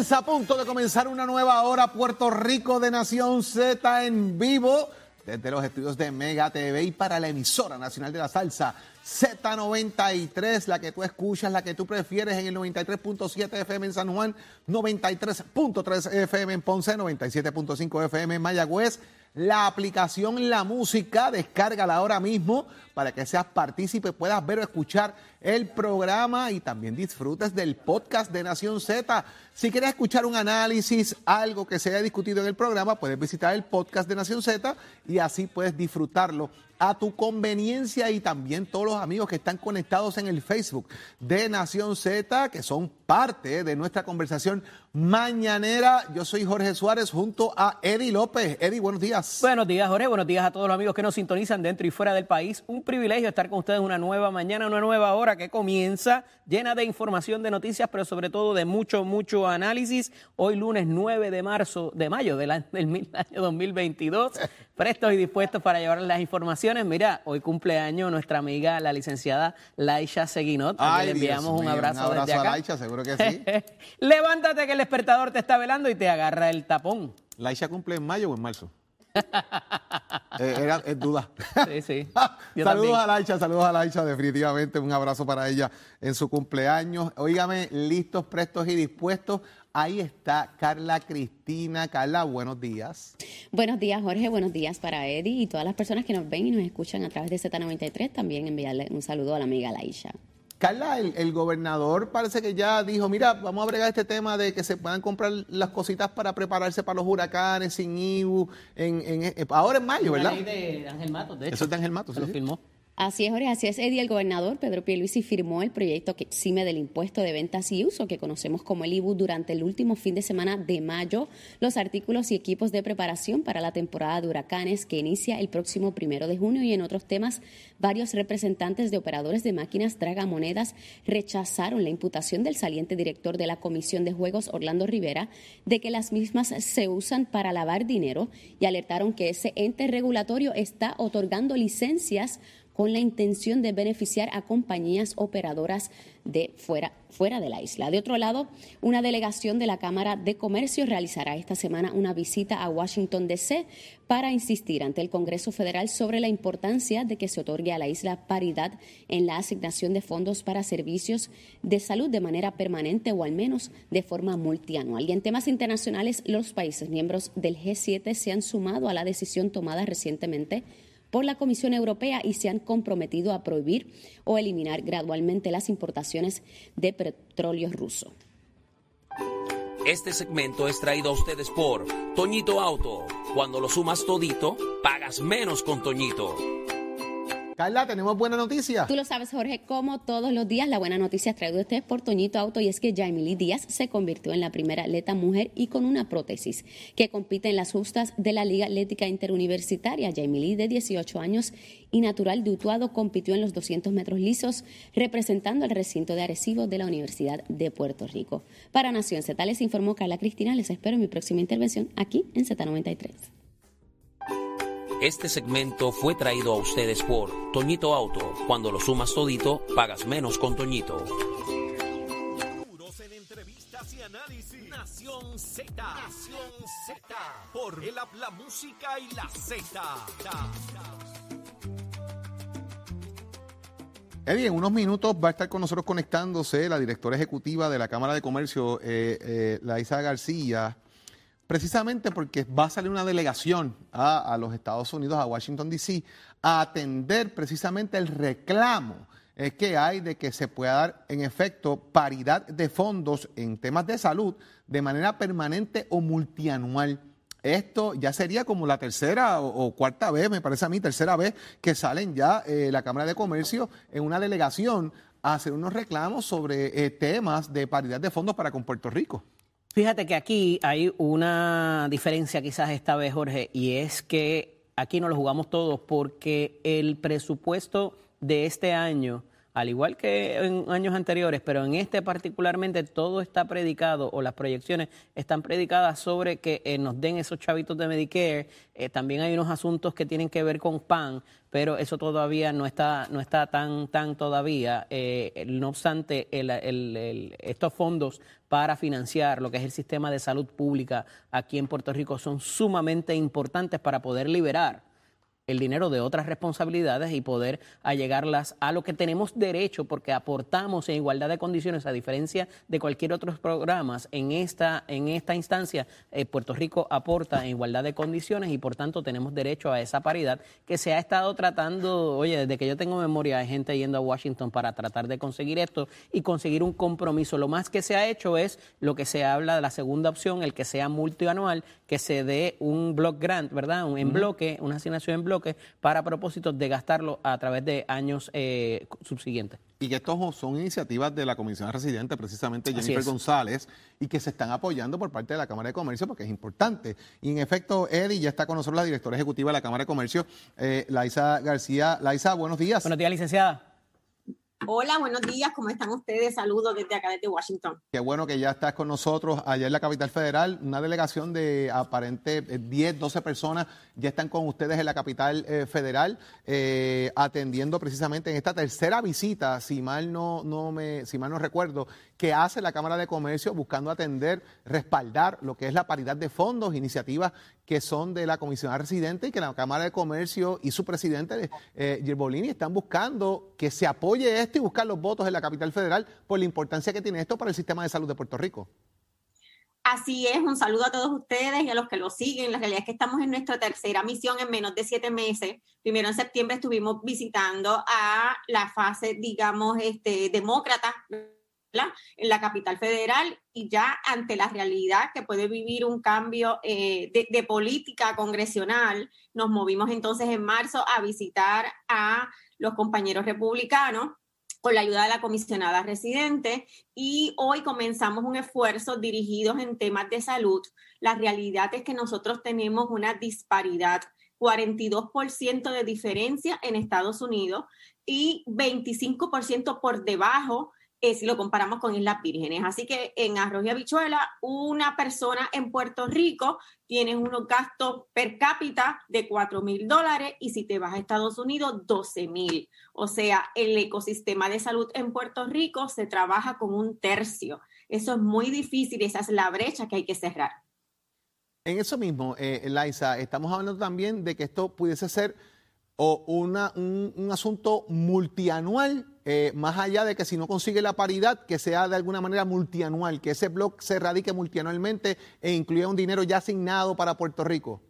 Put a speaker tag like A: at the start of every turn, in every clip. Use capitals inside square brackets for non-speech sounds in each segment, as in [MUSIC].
A: Comienza a punto de comenzar una nueva hora Puerto Rico de Nación Z en vivo desde los estudios de Mega TV y para la emisora nacional de la salsa Z93, la que tú escuchas, la que tú prefieres en el 93.7 FM en San Juan, 93.3 FM en Ponce, 97.5 FM en Mayagüez. La aplicación La Música, descárgala ahora mismo para que seas partícipe, puedas ver o escuchar el programa y también disfrutes del podcast de Nación Z. Si quieres escuchar un análisis, algo que se haya discutido en el programa, puedes visitar el podcast de Nación Z y así puedes disfrutarlo a tu conveniencia y también todos los amigos que están conectados en el Facebook de Nación Z, que son parte de nuestra conversación mañanera. Yo soy Jorge Suárez junto a Eddie López. Eddie, buenos días.
B: Buenos días, Jorge. Buenos días a todos los amigos que nos sintonizan dentro y fuera del país. Un privilegio estar con ustedes una nueva mañana, una nueva hora que comienza llena de información, de noticias, pero sobre todo de mucho, mucho análisis. Hoy lunes 9 de marzo, de mayo del [LAUGHS] año, del año 2022. Prestos y dispuestos para llevar las informaciones. Mira, hoy cumpleaños nuestra amiga, la licenciada Laisha Seguinot.
A: Ay,
B: le enviamos
A: Dios
B: un
A: mío,
B: abrazo,
A: un abrazo
B: desde
A: a
B: acá.
A: Laisha, seguro que sí. [LAUGHS]
B: Levántate que el despertador te está velando y te agarra el tapón.
A: ¿Laisha cumple en mayo o en marzo? [LAUGHS] Eh, era, es duda.
B: Sí, sí. [LAUGHS] Yo
A: saludos
B: también.
A: a Laisha, saludos a Laisha, definitivamente un abrazo para ella en su cumpleaños. Óigame, listos, prestos y dispuestos. Ahí está Carla Cristina. Carla, buenos días.
C: Buenos días, Jorge. Buenos días para Eddie y todas las personas que nos ven y nos escuchan a través de Z93. También enviarle un saludo a la amiga Laisha.
A: Carla, el, el gobernador parece que ya dijo, mira, vamos a bregar este tema de que se puedan comprar las cositas para prepararse para los huracanes sin IBU, en, en- en- ahora en mayo, ¿verdad?
B: La ley de Ángel Matos, de hecho.
A: Eso es de Ángel Matos,
B: Se
A: sí,
B: lo firmó.
C: Así es, Jorge. Así es, Eddie. El gobernador Pedro Pierluisi firmó el proyecto que exime del impuesto de ventas y uso que conocemos como el IBU durante el último fin de semana de mayo. Los artículos y equipos de preparación para la temporada de huracanes que inicia el próximo primero de junio y en otros temas, varios representantes de operadores de máquinas tragamonedas rechazaron la imputación del saliente director de la Comisión de Juegos, Orlando Rivera, de que las mismas se usan para lavar dinero y alertaron que ese ente regulatorio está otorgando licencias con la intención de beneficiar a compañías operadoras de fuera, fuera de la isla. De otro lado, una delegación de la Cámara de Comercio realizará esta semana una visita a Washington, D.C. para insistir ante el Congreso Federal sobre la importancia de que se otorgue a la isla paridad en la asignación de fondos para servicios de salud de manera permanente o al menos de forma multianual. Y en temas internacionales, los países miembros del G7 se han sumado a la decisión tomada recientemente por la Comisión Europea y se han comprometido a prohibir o eliminar gradualmente las importaciones de petróleo ruso.
D: Este segmento es traído a ustedes por Toñito Auto. Cuando lo sumas todito, pagas menos con Toñito.
A: Carla, tenemos buena noticia.
C: Tú lo sabes, Jorge, como todos los días, la buena noticia es traída a ustedes por Toñito Auto y es que Jaimily Díaz se convirtió en la primera atleta mujer y con una prótesis que compite en las justas de la Liga Atlética Interuniversitaria. Jaimily, de 18 años y natural de Utuado, compitió en los 200 metros lisos representando al recinto de Arecibo de la Universidad de Puerto Rico. Para Nación Z les informó Carla Cristina. Les espero en mi próxima intervención aquí en Z93.
D: Este segmento fue traído a ustedes por Toñito Auto. Cuando lo sumas todito, pagas menos con Toñito.
E: En entrevistas y análisis. Nación Z. Nación Z. Por el la música y la Z.
A: Eddie, en unos minutos va a estar con nosotros conectándose la directora ejecutiva de la Cámara de Comercio, eh, eh, Laisa García, precisamente porque va a salir una delegación a, los Estados Unidos, a Washington, D.C., a atender precisamente el reclamo eh, que hay de que se pueda dar, en efecto, paridad de fondos en temas de salud de manera permanente o multianual. Esto ya sería como la tercera o, o cuarta vez, me parece a mí, tercera vez que salen ya eh, la Cámara de Comercio en una delegación a hacer unos reclamos sobre eh, temas de paridad de fondos para con Puerto Rico.
B: Fíjate que aquí hay una diferencia quizás esta vez, Jorge, y es que aquí no lo jugamos todos porque el presupuesto de este año al igual que en años anteriores, pero en este particularmente todo está predicado o las proyecciones están predicadas sobre que eh, nos den esos chavitos de Medicare. Eh, también hay unos asuntos que tienen que ver con PAN, pero eso todavía no está, no está tan, tan todavía. Eh, no obstante, estos fondos para financiar lo que es el sistema de salud pública aquí en Puerto Rico son sumamente importantes para poder liberar el dinero de otras responsabilidades y poder allegarlas a lo que tenemos derecho porque aportamos en igualdad de condiciones a diferencia de cualquier otro programa en esta en esta instancia eh, Puerto Rico aporta en igualdad de condiciones y por tanto tenemos derecho a esa paridad que se ha estado tratando. Oye desde que yo tengo memoria hay gente yendo a Washington para tratar de conseguir esto y conseguir un compromiso. Lo más que se ha hecho es lo que se habla de la segunda opción el que sea multianual que se dé un block grant verdad un en bloque una asignación en bloque para propósitos de gastarlo a través de años eh, subsiguientes.
A: Y que estos son iniciativas de la Comisión Residente, precisamente Jennifer González, y que se están apoyando por parte de la Cámara de Comercio porque es importante. Y en efecto, Eddie, ya está con nosotros la directora ejecutiva de la Cámara de Comercio, eh, Laisa García. Laisa, buenos días.
B: Buenos días, licenciada.
F: Hola, buenos días, ¿cómo están ustedes? Saludos desde acá, desde Washington.
A: Qué bueno que ya estás con nosotros allá en la capital federal. Una delegación de aparente 10, eh, 12 personas ya están con ustedes en la capital eh, federal, eh, atendiendo precisamente en esta tercera visita, si mal no, no me, si mal no recuerdo, que hace la Cámara de Comercio buscando atender, respaldar lo que es la paridad de fondos, iniciativas que son de la Comisión Residente y que la Cámara de Comercio y su presidente, eh, Girbolini, están buscando que se apoye esto y buscar los votos en la capital federal por la importancia que tiene esto para el sistema de salud de Puerto Rico.
F: Así es, un saludo a todos ustedes y a los que lo siguen. La realidad es que estamos en nuestra tercera misión en menos de siete meses. Primero en septiembre estuvimos visitando a la fase, digamos, este, demócrata en la capital federal y ya ante la realidad que puede vivir un cambio eh, de, política congresional, nos movimos entonces en marzo a visitar a los compañeros republicanos con la ayuda de la comisionada residente y hoy comenzamos un esfuerzo dirigido en temas de salud. La realidad es que nosotros tenemos una disparidad 42% de diferencia en Estados Unidos y 25% por debajo eh, si lo comparamos con Islas Vírgenes. Así que en Arroz y Habichuela, una persona en Puerto Rico tiene unos gastos per cápita de 4 mil dólares y si te vas a Estados Unidos, 12 mil. O sea, el ecosistema de salud en Puerto Rico se trabaja con un tercio. Eso es muy difícil, esa es la brecha que hay que cerrar.
A: En eso mismo, eh, estamos hablando también de que esto pudiese ser o una, un, asunto multianual, eh, más allá de que si no consigue la paridad, que sea de alguna manera multianual, que ese blog se radique multianualmente e incluya un dinero ya asignado para Puerto Rico?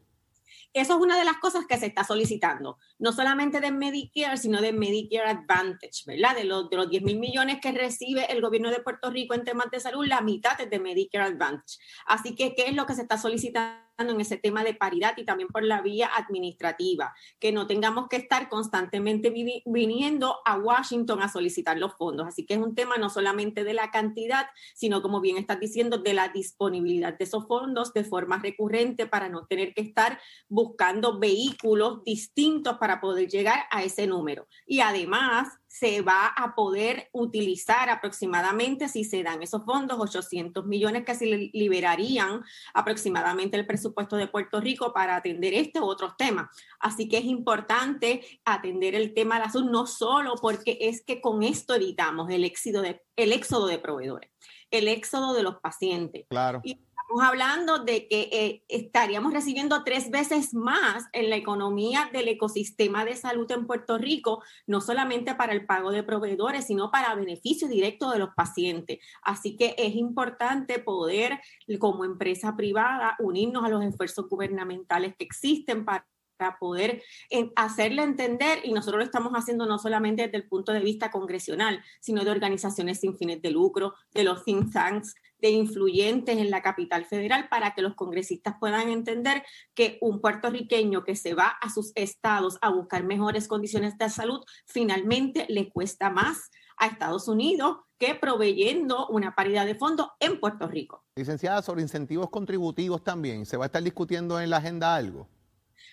F: Eso es una de las cosas que se está solicitando, no solamente de Medicare, sino de Medicare Advantage, ¿verdad? De los, de los 10 mil millones que recibe el gobierno de Puerto Rico en temas de salud, la mitad es de Medicare Advantage. Así que, ¿qué es lo que se está solicitando? En ese tema de paridad y también por la vía administrativa, que no tengamos que estar constantemente viniendo a Washington a solicitar los fondos. Así que es un tema no solamente de la cantidad, sino como bien estás diciendo, de la disponibilidad de esos fondos de forma recurrente para no tener que estar buscando vehículos distintos para poder llegar a ese número. Y además, se va a poder utilizar aproximadamente, si se dan esos fondos, 800 millones que se liberarían aproximadamente el presupuesto de Puerto Rico para atender este u otros temas. Así que es importante atender el tema de la salud, no solo porque es que con esto evitamos el éxodo de, el éxodo de proveedores, el éxodo de los pacientes.
A: Claro.
F: Estamos hablando de que eh, estaríamos recibiendo tres veces más en la economía del ecosistema de salud en Puerto Rico, no solamente para el pago de proveedores, sino para beneficio directo de los pacientes. Así que es importante poder, como empresa privada, unirnos a los esfuerzos gubernamentales que existen para para poder eh, hacerle entender, y nosotros lo estamos haciendo no solamente desde el punto de vista congresional, sino de organizaciones sin fines de lucro, de los think tanks, de influyentes en la capital federal, para que los congresistas puedan entender que un puertorriqueño que se va a sus estados a buscar mejores condiciones de salud, finalmente le cuesta más a Estados Unidos que proveyendo una paridad de fondos en Puerto Rico.
A: Licenciada, sobre incentivos contributivos también, ¿se va a estar discutiendo en la agenda algo?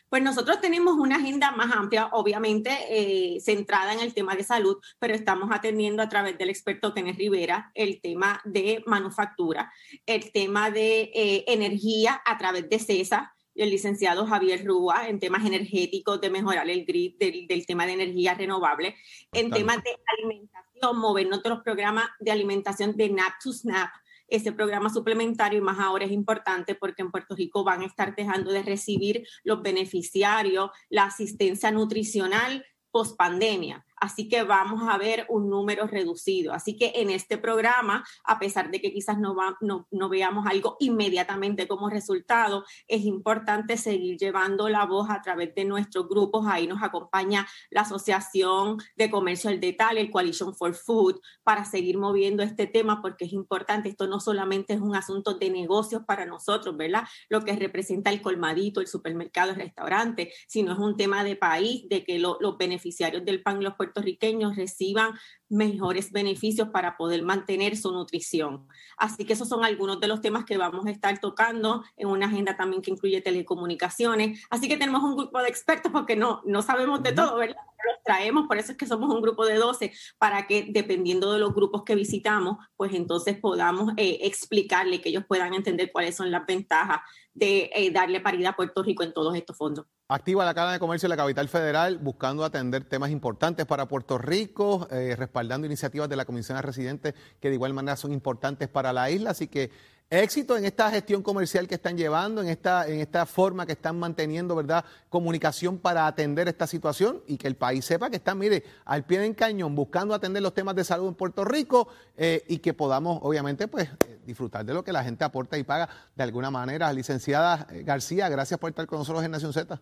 F: Pues nosotros tenemos una agenda más amplia, obviamente eh, centrada en el tema de salud, pero estamos atendiendo a través del experto Kenneth Rivera el tema de manufactura, el tema de eh, energía a través de CESA, el licenciado Javier Rúa en temas energéticos, de mejorar el grid del, tema de energía renovable, en temas de alimentación, movernos de los programas de alimentación de NAP to SNAP, ese programa suplementario y más ahora es importante porque en Puerto Rico van a estar dejando de recibir los beneficiarios la asistencia nutricional post pandemia. Así que vamos a ver un número reducido. Así que en este programa, a pesar de que quizás no, va, no, no, veamos algo inmediatamente como resultado, es importante seguir llevando la voz a través de nuestros grupos. Ahí nos acompaña la Asociación de Comercio al Detalle, el Coalition for Food, para seguir moviendo este tema porque es importante. Esto no solamente es un asunto de negocios para nosotros, ¿verdad? Lo que representa el colmadito, el supermercado, el restaurante, sino es un tema de país, de que los beneficiarios del PAN los puertorriqueños reciban mejores beneficios para poder mantener su nutrición. Así que esos son algunos de los temas que vamos a estar tocando en una agenda también que incluye telecomunicaciones. Así que tenemos un grupo de expertos porque no, no sabemos de todo, ¿verdad? Los traemos, por eso es que somos un grupo de 12, para que dependiendo de los grupos que visitamos, pues entonces podamos eh, explicarle que ellos puedan entender cuáles son las ventajas de eh, darle paridad a Puerto Rico en todos estos fondos.
A: Activa la Cámara de Comercio de la Capital Federal buscando atender temas importantes para Puerto Rico, eh, respaldando iniciativas de la Comisión de Residentes que de igual manera son importantes para la isla. Así que éxito en esta gestión comercial que están llevando, en esta, en esta forma que están manteniendo, ¿verdad? Comunicación para atender esta situación y que el país sepa que están, mire, al pie del cañón buscando atender los temas de salud en Puerto Rico eh, y que podamos, obviamente, pues eh, disfrutar de lo que la gente aporta y paga de alguna manera. Licenciada García, gracias por estar con nosotros en Nación Z.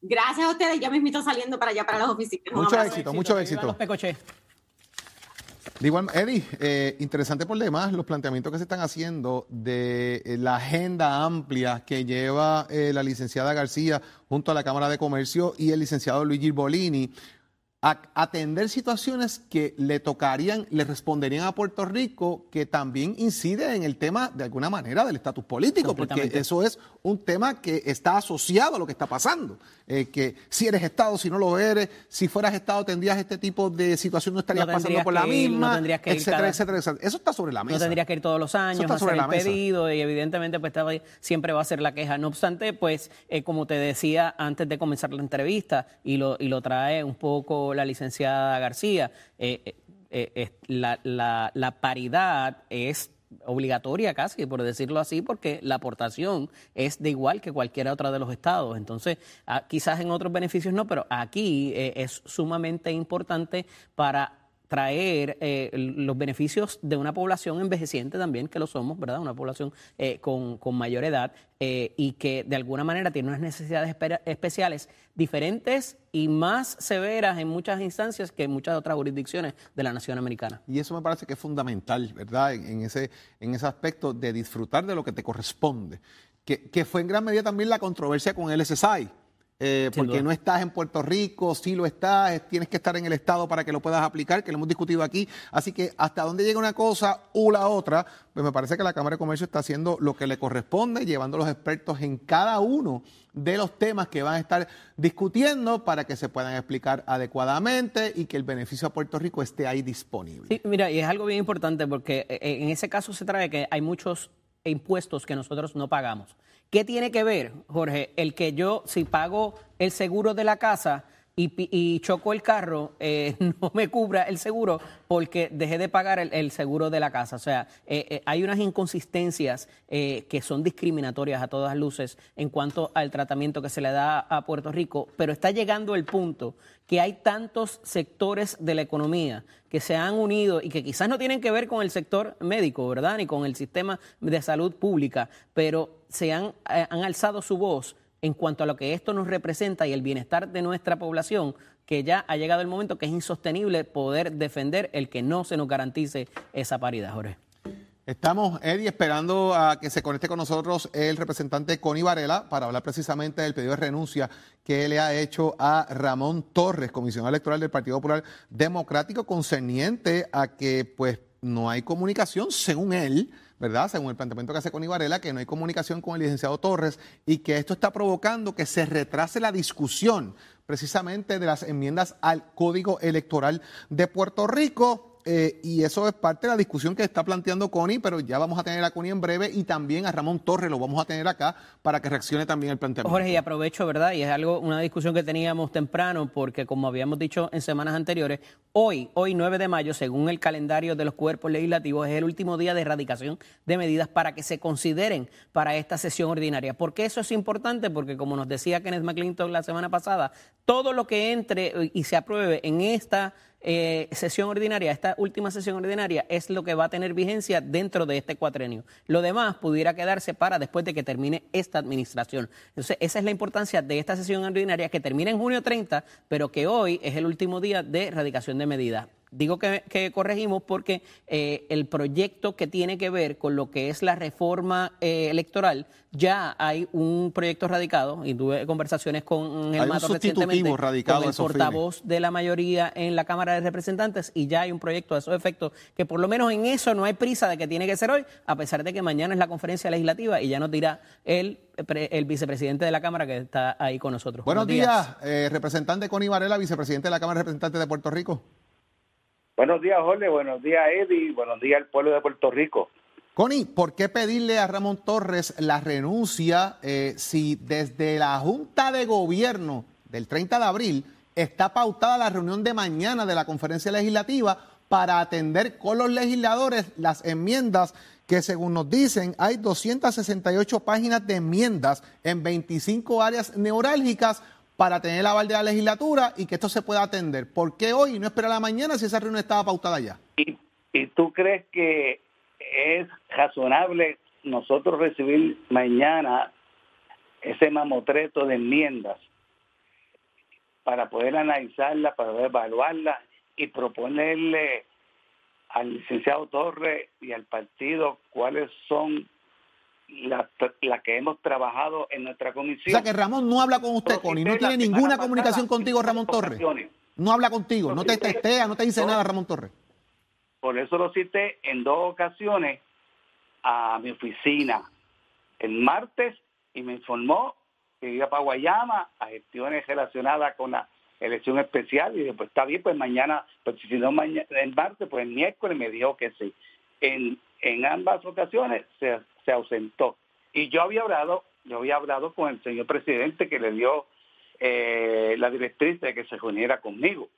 F: Gracias a ustedes, ya me invito saliendo para allá, para las oficinas.
A: Mucho éxito, mucho éxito. De igual, Eddie, eh, interesante por demás los planteamientos que se están haciendo de eh, la agenda amplia que lleva eh, la licenciada García junto a la Cámara de Comercio y el licenciado Luigi Bolini a atender situaciones que le tocarían, le responderían a Puerto Rico, que también incide en el tema, de alguna manera, del estatus político, porque eso es un tema que está asociado a lo que está pasando. Eh, que si eres Estado, si no lo eres, si fueras Estado tendrías este tipo de situación, no estarías pasando por la misma, etcétera, etcétera, Eso está sobre la mesa.
B: No tendrías que ir todos los años, va a ser el pedido y evidentemente pues siempre va a ser la queja. No obstante, pues eh, como te decía antes de comenzar la entrevista, y lo, y lo trae un poco la licenciada García, eh, eh, eh, la, la, paridad es obligatoria casi, por decirlo así, porque la aportación es de igual que cualquier otra de los estados. Entonces, ah, quizás en otros beneficios no, pero aquí es sumamente importante para traer eh, los beneficios de una población envejeciente también, que lo somos, ¿verdad? Una población eh, con, mayor edad eh, y que de alguna manera tiene unas necesidades especiales diferentes y más severas en muchas instancias que en muchas otras jurisdicciones de la nación americana.
A: Y eso me parece que es fundamental, ¿verdad? En, ese, en ese aspecto de disfrutar de lo que te corresponde, que, que fue en gran medida también la controversia con el SSI eh, porque no estás en Puerto Rico, sí lo estás, tienes que estar en el Estado para que lo puedas aplicar, que lo hemos discutido aquí. Así que hasta dónde llega una cosa u la otra, pues me parece que la Cámara de Comercio está haciendo lo que le corresponde, llevando a los expertos en cada uno de los temas que van a estar discutiendo para que se puedan explicar adecuadamente y que el beneficio a Puerto Rico esté ahí disponible.
B: Sí, mira, y es algo bien importante porque eh, en ese caso se trae que hay muchos impuestos que nosotros no pagamos. ¿Qué tiene que ver, Jorge? El que yo, si pago el seguro de la casa y, choco el carro, eh, [LAUGHS] no me cubra el seguro porque dejé de pagar el, seguro de la casa. O sea, eh, eh, hay unas inconsistencias que son discriminatorias a todas luces en cuanto al tratamiento que se le da a Puerto Rico, pero está llegando el punto que hay tantos sectores de la economía que se han unido y que quizás no tienen que ver con el sector médico, ¿verdad? Ni con el sistema de salud pública, pero se han, han alzado su voz en cuanto a lo que esto nos representa y el bienestar de nuestra población, que ya ha llegado el momento que es insostenible poder defender el que no se nos garantice esa paridad, Jorge.
A: Estamos, Eddie, esperando a que se conecte con nosotros el representante Connie Varela para hablar precisamente del pedido de renuncia que le ha hecho a Ramón Torres, comisionado electoral del Partido Popular Democrático, concerniente a que pues no hay comunicación, según él, ¿verdad? Según el planteamiento que hace Connie Varela, que no hay comunicación con el licenciado Torres y que esto está provocando que se retrase la discusión precisamente de las enmiendas al Código Electoral de Puerto Rico. Eh, y eso es parte de la discusión que está planteando Connie, pero ya vamos a tener a Connie en breve y también a Ramón Torres lo vamos a tener acá para que reaccione también el planteamiento.
B: Jorge, y aprovecho, ¿verdad? Y es algo, una discusión que teníamos temprano, porque como habíamos dicho en semanas anteriores, hoy, hoy 9 de mayo, según el calendario de los cuerpos legislativos, es el último día de erradicación de medidas para que se consideren para esta sesión ordinaria. ¿Por qué eso es importante? Porque como nos decía Kenneth McClinton la semana pasada, todo lo que entre y se apruebe en esta eh, sesión ordinaria, esta última sesión ordinaria, es lo que va a tener vigencia dentro de este cuatrenio. Lo demás pudiera quedarse para después de que termine esta administración. Entonces, esa es la importancia de esta sesión ordinaria que termina en junio 30, pero que hoy es el último día de erradicación de medidas. Digo que, que corregimos porque eh, el proyecto que tiene que ver con lo que es la reforma eh, electoral, ya hay un proyecto radicado, y tuve conversaciones con el Mato recientemente,
A: radicado
B: con
A: a
B: el portavoz de la mayoría en la Cámara de Representantes, y ya hay un proyecto de esos efectos, que por lo menos en eso no hay prisa de que tiene que ser hoy, a pesar de que mañana es la conferencia legislativa y ya nos dirá el, el vicepresidente de la Cámara que está ahí con nosotros.
A: Buenos días, eh, representante Connie Varela, vicepresidente de la Cámara de Representantes de Puerto Rico.
G: Buenos días, Jorge. Buenos días, Eddie. Buenos días al pueblo de Puerto Rico.
A: Connie, ¿por qué pedirle a Ramón Torres la renuncia eh, si desde la Junta de Gobierno del 30 de abril está pautada la reunión de mañana de la conferencia legislativa para atender con los legisladores las enmiendas que según nos dicen hay 268 páginas de enmiendas en 25 áreas neurálgicas para tener el aval de la legislatura y que esto se pueda atender. ¿Por qué hoy no esperar a la mañana si esa reunión estaba pautada ya?
G: ¿Y, y tú crees que es razonable nosotros recibir mañana ese mamotreto de enmiendas para poder analizarla, para poder evaluarla y proponerle al licenciado Torres y al partido cuáles son las las que hemos trabajado en nuestra
A: O
G: comisión?
A: sea que Ramón no habla con usted, Connie, no
G: la
A: tiene ninguna comunicación contigo, Ramón Torres. No habla contigo, no te testea, no te dice nada, Ramón Torres.
G: Por eso lo cité en dos ocasiones a mi oficina el martes y me informó que iba para Guayama a gestiones relacionadas con la elección especial y después está bien, pues mañana, pues si no mañana, el martes, pues el miércoles me dijo que sí. En, en ambas ocasiones se, se ausentó. Y yo había hablado, yo había hablado con el señor presidente que le dio eh, la directriz de que se reuniera conmigo.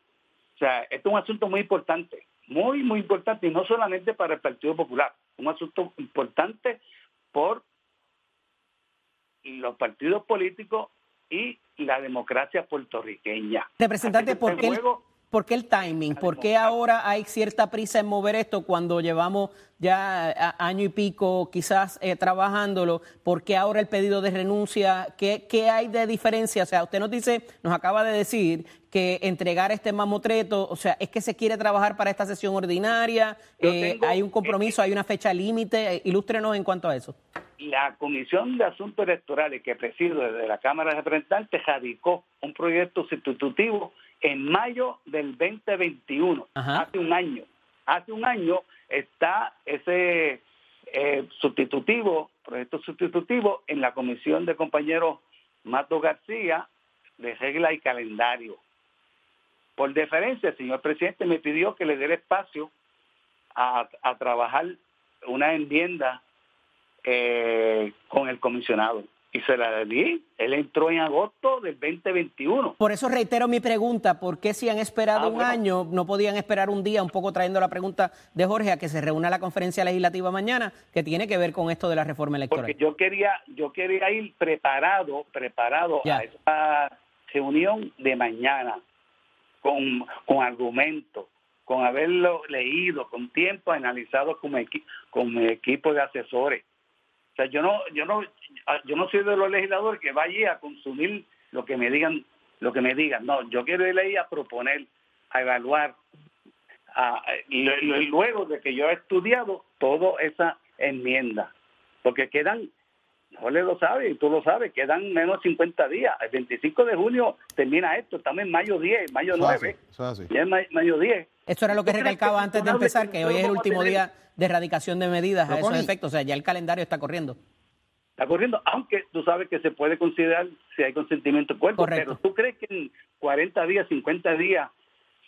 G: O sea, esto es un asunto muy importante, muy, muy importante, y no solamente para el Partido Popular, un asunto importante por los partidos políticos y la democracia puertorriqueña.
B: Representante, ¿por qué, el, por qué el timing? ¿Por qué ahora hay cierta prisa en mover esto cuando llevamos ya año y pico quizás eh, trabajándolo? ¿Por qué ahora el pedido de renuncia? ¿Qué, ¿Qué hay de diferencia? O sea, usted nos dice, nos acaba de decir que entregar este mamotreto, o sea, es que se quiere trabajar para esta sesión ordinaria, eh,
G: tengo-
B: hay un compromiso, hay una fecha límite, eh, ilústrenos en cuanto a eso.
G: la Comisión de Asuntos Electorales que presido desde la Cámara de Representantes radicó un proyecto sustitutivo en mayo del 2021,
B: Ajá.
G: hace un año. Hace un año está ese eh, sustitutivo, proyecto sustitutivo en la Comisión de compañeros Mato García de regla y calendario. Por deferencia, el señor presidente me pidió que le dé espacio a, a trabajar una enmienda eh, con el comisionado. Y se la di. Él entró en agosto del 2021.
B: Por eso reitero mi pregunta, ¿por qué si han esperado
G: Ah,
B: un
G: bueno.
B: año, no podían esperar un día, un poco trayendo la pregunta de Jorge a que se reúna la conferencia legislativa mañana, que tiene que ver con esto de la reforma electoral?
G: Porque yo quería, yo quería ir preparado, preparado
B: Ya.
G: a esa reunión de mañana, con, con argumentos, con haberlo leído, con tiempo analizado con mi, con mi equipo de asesores. Sea, yo no, yo no, yo no soy de los legisladores que vaya a consumir lo que me digan, lo que me digan. No, yo quiero ir ahí a proponer, a evaluar, a- y luego de que yo he estudiado toda esa enmienda, porque quedan, Jorge lo sabe y tú lo sabes, quedan menos de 50 días. El 25 de junio termina esto, estamos en mayo 10, mayo
A: Eso es así,
G: 9,
A: eso es así.
G: ya es ma- mayo 10.
B: Esto era lo que
G: ¿Tú crees
B: recalcaba
G: que
B: antes de empezar,
G: que
B: hoy es el último día de erradicación de medidas a esos efectos. O sea, ya el calendario está corriendo.
G: Está corriendo, aunque tú sabes que se puede considerar si hay consentimiento del cuerpo,
B: Correcto.
G: pero tú crees que en 40 días, 50 días,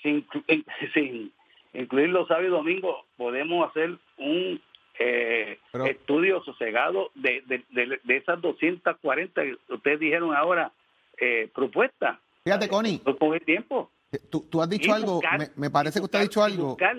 G: sin, in- [LAUGHS] sin incluir los sábados y domingos, podemos hacer un eh,
A: Pero-
G: estudio sosegado de, de, de- de esas 240 que ustedes dijeron ahora eh, propuestas.
A: Fíjate, Connie.
G: Pues el tiempo.
A: Tú, tú has dicho algo,
G: buscar-
A: me, me parece que usted ha dicho algo.
G: buscar,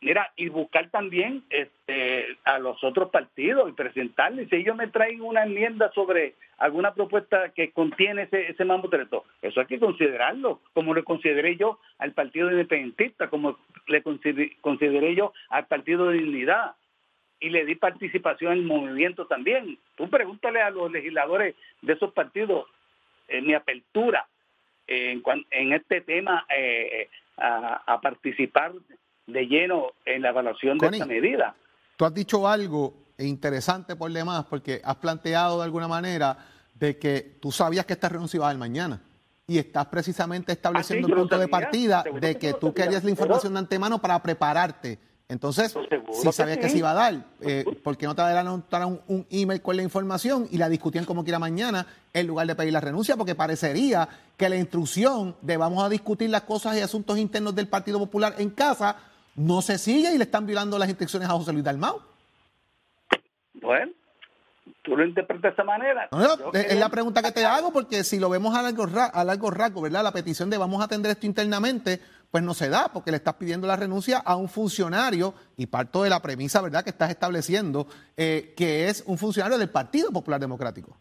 G: mira, y buscar también este, a los otros partidos y presentarles. Si ellos me traen una enmienda sobre alguna propuesta que contiene ese, ese mamotreto, eso hay que considerarlo, como lo consideré yo al Partido Independentista, como le consider- consideré yo al Partido de Dignidad. Y le di participación en el movimiento también. Tú pregúntale a los legisladores de esos partidos eh, mi apertura en, en este tema eh, a, a participar de lleno en la evaluación de esta medida.
A: Tú has dicho algo interesante por demás, porque has planteado de alguna manera de que tú sabías que esta renuncia iba a dar mañana. Y estás precisamente estableciendo
G: Ah, sí,
A: el punto de partida de
G: que
A: tú querías la información de antemano para prepararte. Entonces, si sabías que
G: sí.
A: se iba a dar, eh, ¿por qué no te adelantaron un, un email con la información y la discutían como quiera mañana en lugar de pedir la renuncia? Porque parecería que la instrucción de vamos a discutir las cosas y asuntos internos del Partido Popular en casa no se sigue y le están violando las instrucciones a José Luis Dalmau.
G: Bueno, tú lo interpretas de esa manera.
A: No, no, es la pregunta que te hago, porque si lo vemos a largo, a largo rasgo, ¿verdad? La petición de vamos a atender esto internamente, pues no se da, porque le estás pidiendo la renuncia a un funcionario, y parto de la premisa, ¿verdad?, que estás estableciendo, eh, que es un funcionario del Partido Popular Democrático.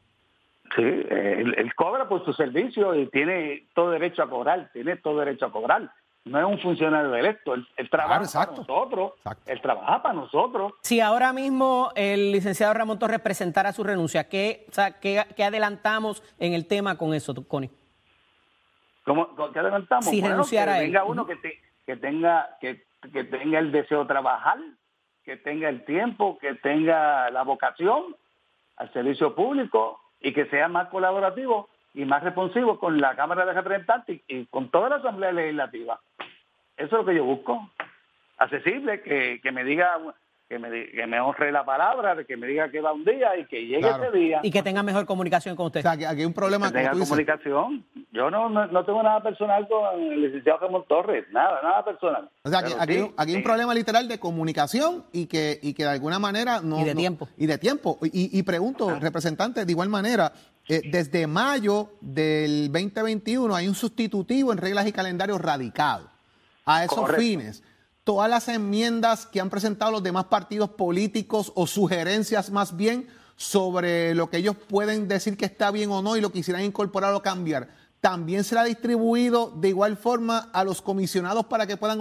G: Sí, eh, él, él cobra por su servicio y tiene todo derecho a cobrar, tiene todo derecho a cobrar. No es un funcionario electo, él, él trabaja
A: Claro,
G: para nosotros,
A: Exacto.
G: él trabaja para nosotros.
B: Si ahora mismo el licenciado Ramón Torres presentara su renuncia, ¿qué, o sea, qué, qué adelantamos en el tema con eso, Connie?
G: ¿Cómo, qué adelantamos?
B: Si
G: Bueno,
B: renunciara
G: que
B: él.
G: venga uno que, te- que tenga que, que tenga el deseo de trabajar, que tenga el tiempo, que tenga la vocación al servicio público y que sea más colaborativo y más responsivo con la Cámara de Representantes y, y con toda la Asamblea Legislativa. Eso es lo que yo busco. Accesible, que, que me diga que me, que me honre la palabra, de que me diga que va un día y que llegue
A: Claro.
G: ese día.
B: Y que tenga mejor comunicación con usted.
A: O sea, que aquí hay un problema,
G: que tenga
A: tú dices.
G: comunicación. Yo no, no, no tengo nada personal con el licenciado Ramón Torres, nada, nada personal.
A: O sea, que aquí,
G: sí,
A: aquí hay un problema literal de comunicación y que, y que de alguna manera no.
B: Y de
A: no-
B: tiempo.
A: Y de tiempo. Y, y pregunto, representante, de igual manera, eh, desde mayo del 2021 hay un sustitutivo en reglas y calendarios radicado a esos
G: Correcto.
A: fines. Todas las enmiendas que han presentado los demás partidos políticos o sugerencias más bien sobre lo que ellos pueden decir que está bien o no y lo quisieran incorporar o cambiar, también será distribuido de igual forma a los comisionados para que puedan